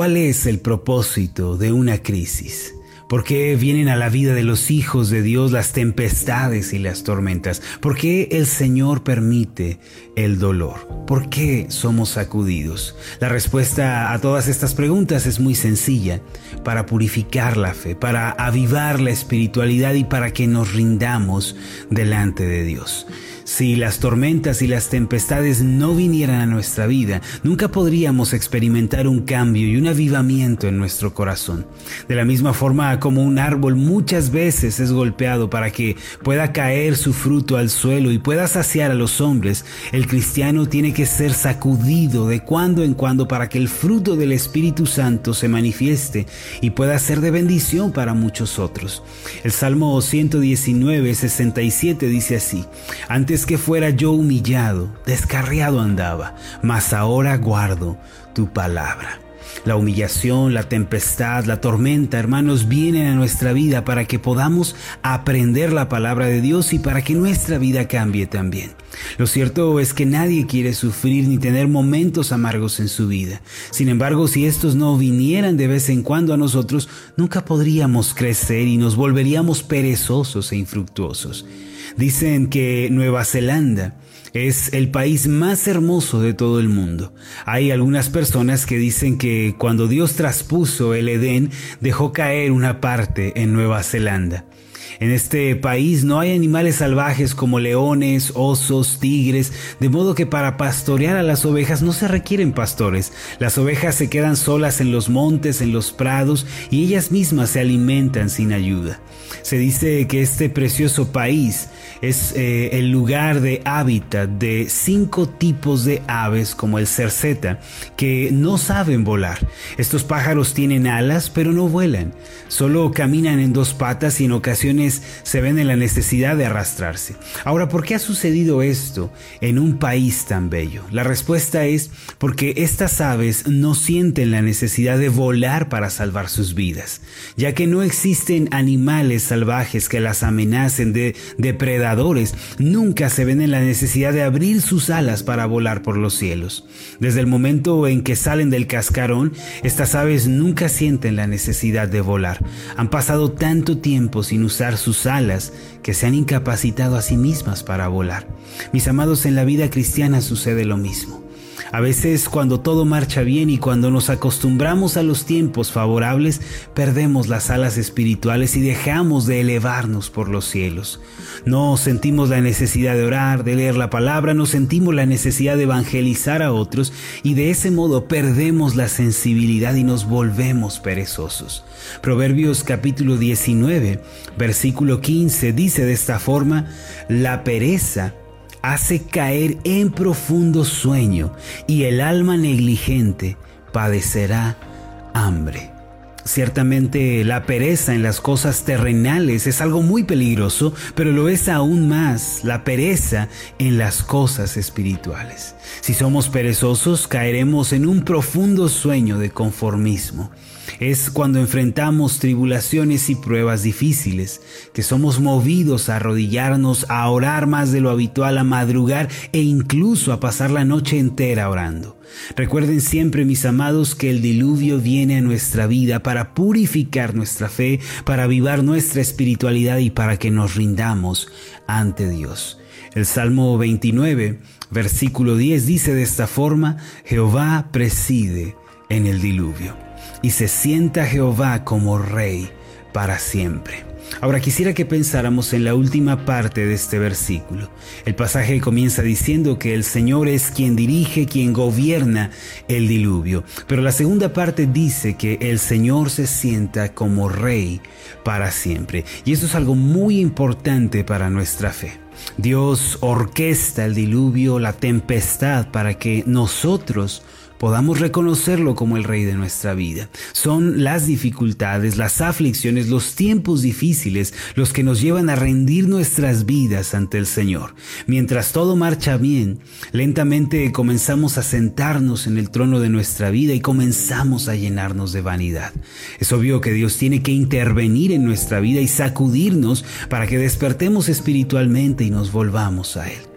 ¿cuál es el propósito de una crisis? ¿Por qué vienen a la vida de los hijos de Dios las tempestades y las tormentas? ¿Por qué el Señor permite el dolor? ¿Por qué somos sacudidos? La respuesta a todas estas preguntas es muy sencilla. Para purificar la fe, para avivar la espiritualidad y para que nos rindamos delante de Dios. Si las tormentas y las tempestades no vinieran a nuestra vida, nunca podríamos experimentar un cambio y un avivamiento en nuestro corazón. De la misma forma como un árbol muchas veces es golpeado para que pueda caer su fruto al suelo y pueda saciar a los hombres, el cristiano tiene que ser sacudido de cuando en cuando para que el fruto del Espíritu Santo se manifieste y pueda ser de bendición para muchos otros. El Salmo 119, 67 dice así, antes que fuera yo humillado, descarriado andaba, mas ahora guardo tu palabra. La humillación, la tempestad, la tormenta, hermanos, vienen a nuestra vida para que podamos aprender la palabra de Dios y para que nuestra vida cambie también. Lo cierto es que nadie quiere sufrir ni tener momentos amargos en su vida. Sin embargo, si estos no vinieran de vez en cuando a nosotros, nunca podríamos crecer y nos volveríamos perezosos e infructuosos. Dicen que Nueva Zelanda es el país más hermoso de todo el mundo. Hay algunas personas que dicen que cuando Dios traspuso el Edén, dejó caer una parte en Nueva Zelanda. En este país no hay animales salvajes como leones, osos, tigres, de modo que para pastorear a las ovejas no se requieren pastores. Las ovejas se quedan solas en los montes, en los prados, y ellas mismas se alimentan sin ayuda. Se dice que este precioso país es eh, el lugar de hábitat de cinco tipos de aves como el cerceta que no saben volar. Estos pájaros tienen alas pero no vuelan, solo caminan en dos patas y en ocasiones se ven en la necesidad de arrastrarse. Ahora, ¿por qué ha sucedido esto en un país tan bello? La respuesta es porque estas aves no sienten la necesidad de volar para salvar sus vidas, ya que no existen animales salvajes que las amenacen de depredadores nunca se ven en la necesidad de abrir sus alas para volar por los cielos. Desde el momento en que salen del cascarón, estas aves nunca sienten la necesidad de volar. Han pasado tanto tiempo sin usar sus alas que se han incapacitado a sí mismas para volar. Mis amados, en la vida cristiana sucede lo mismo. A veces cuando todo marcha bien y cuando nos acostumbramos a los tiempos favorables, perdemos las alas espirituales y dejamos de elevarnos por los cielos. No sentimos la necesidad de orar, de leer la palabra, no sentimos la necesidad de evangelizar a otros y de ese modo perdemos la sensibilidad y nos volvemos perezosos. Proverbios capítulo 19, versículo 15 dice de esta forma, la pereza hace caer en profundo sueño y el alma negligente padecerá hambre. Ciertamente la pereza en las cosas terrenales es algo muy peligroso, pero lo es aún más la pereza en las cosas espirituales. Si somos perezosos, caeremos en un profundo sueño de conformismo. Es cuando enfrentamos tribulaciones y pruebas difíciles, que somos movidos a arrodillarnos, a orar más de lo habitual, a madrugar e incluso a pasar la noche entera orando. Recuerden siempre, mis amados, que el diluvio viene a nuestra vida para purificar nuestra fe, para avivar nuestra espiritualidad y para que nos rindamos ante Dios. El Salmo 29, versículo 10 dice de esta forma, Jehová preside en el diluvio y se sienta Jehová como rey para siempre. Ahora quisiera que pensáramos en la última parte de este versículo. El pasaje comienza diciendo que el Señor es quien dirige, quien gobierna el diluvio. Pero la segunda parte dice que el Señor se sienta como rey para siempre. Y eso es algo muy importante para nuestra fe. Dios orquesta el diluvio, la tempestad, para que nosotros podamos reconocerlo como el Rey de nuestra vida. Son las dificultades, las aflicciones, los tiempos difíciles los que nos llevan a rendir nuestras vidas ante el Señor. Mientras todo marcha bien, lentamente comenzamos a sentarnos en el trono de nuestra vida y comenzamos a llenarnos de vanidad. Es obvio que Dios tiene que intervenir en nuestra vida y sacudirnos para que despertemos espiritualmente y nos volvamos a Él.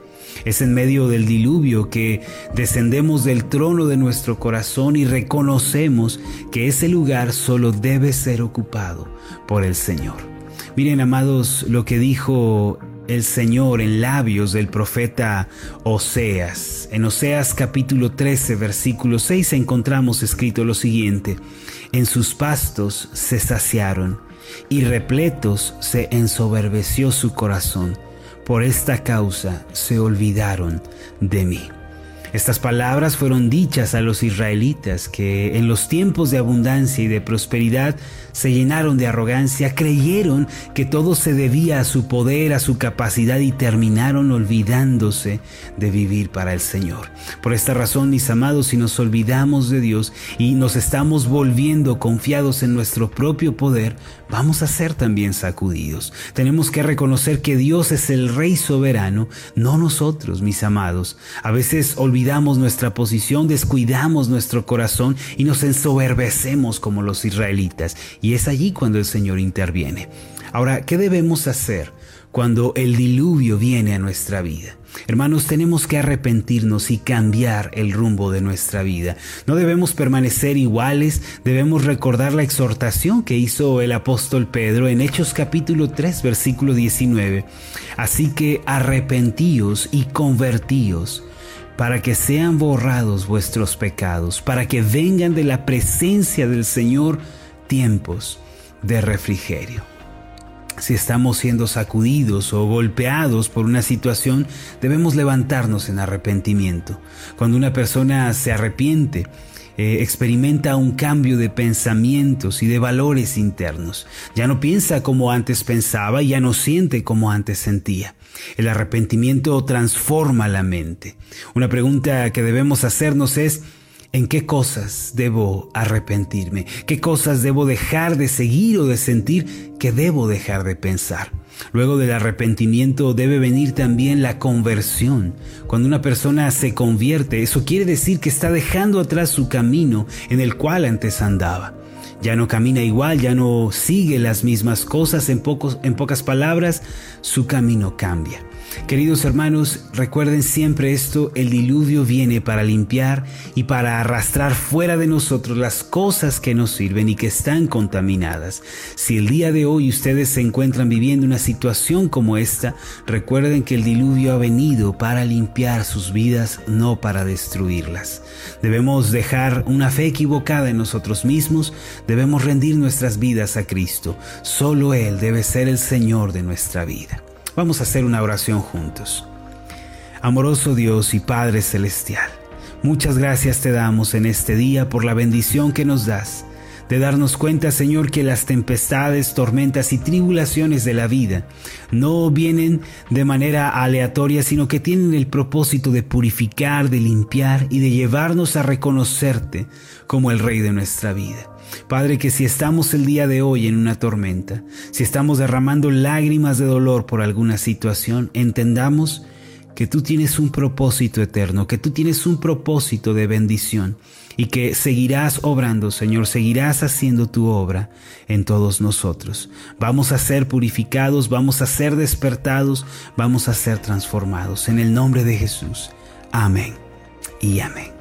Es en medio del diluvio que descendemos del trono de nuestro corazón y reconocemos que ese lugar solo debe ser ocupado por el Señor. Miren, amados, lo que dijo el Señor en labios del profeta Oseas. En Oseas capítulo 13, versículo 6 encontramos escrito lo siguiente, en sus pastos se saciaron y repletos se ensoberbeció su corazón. Por esta causa se olvidaron de mí. Estas palabras fueron dichas a los israelitas que en los tiempos de abundancia y de prosperidad se llenaron de arrogancia, creyeron que todo se debía a su poder, a su capacidad y terminaron olvidándose de vivir para el Señor. Por esta razón, mis amados, si nos olvidamos de Dios y nos estamos volviendo confiados en nuestro propio poder, vamos a ser también sacudidos. Tenemos que reconocer que Dios es el Rey soberano, no nosotros, mis amados. A veces olvidamos nuestra posición, descuidamos nuestro corazón y nos ensoberbecemos como los israelitas. Y es allí cuando el Señor interviene. Ahora, ¿qué debemos hacer cuando el diluvio viene a nuestra vida? Hermanos, tenemos que arrepentirnos y cambiar el rumbo de nuestra vida. No debemos permanecer iguales, debemos recordar la exhortación que hizo el apóstol Pedro en Hechos capítulo 3, versículo 19. Así que arrepentíos y convertíos para que sean borrados vuestros pecados, para que vengan de la presencia del Señor tiempos de refrigerio. Si estamos siendo sacudidos o golpeados por una situación, debemos levantarnos en arrepentimiento. Cuando una persona se arrepiente, eh, experimenta un cambio de pensamientos y de valores internos. Ya no piensa como antes pensaba y ya no siente como antes sentía. El arrepentimiento transforma la mente. Una pregunta que debemos hacernos es, ¿En qué cosas debo arrepentirme? ¿Qué cosas debo dejar de seguir o de sentir que debo dejar de pensar? Luego del arrepentimiento debe venir también la conversión. Cuando una persona se convierte, eso quiere decir que está dejando atrás su camino en el cual antes andaba. Ya no camina igual, ya no sigue las mismas cosas, en, pocos, en pocas palabras, su camino cambia. Queridos hermanos, recuerden siempre esto, el diluvio viene para limpiar y para arrastrar fuera de nosotros las cosas que nos sirven y que están contaminadas. Si el día de hoy ustedes se encuentran viviendo una situación como esta, recuerden que el diluvio ha venido para limpiar sus vidas, no para destruirlas. Debemos dejar una fe equivocada en nosotros mismos, debemos rendir nuestras vidas a Cristo. Solo Él debe ser el Señor de nuestra vida. Vamos a hacer una oración juntos. Amoroso Dios y Padre Celestial, muchas gracias te damos en este día por la bendición que nos das de darnos cuenta, Señor, que las tempestades, tormentas y tribulaciones de la vida no vienen de manera aleatoria, sino que tienen el propósito de purificar, de limpiar y de llevarnos a reconocerte como el Rey de nuestra vida. Padre, que si estamos el día de hoy en una tormenta, si estamos derramando lágrimas de dolor por alguna situación, entendamos que tú tienes un propósito eterno, que tú tienes un propósito de bendición y que seguirás obrando, Señor, seguirás haciendo tu obra en todos nosotros. Vamos a ser purificados, vamos a ser despertados, vamos a ser transformados. En el nombre de Jesús. Amén y amén.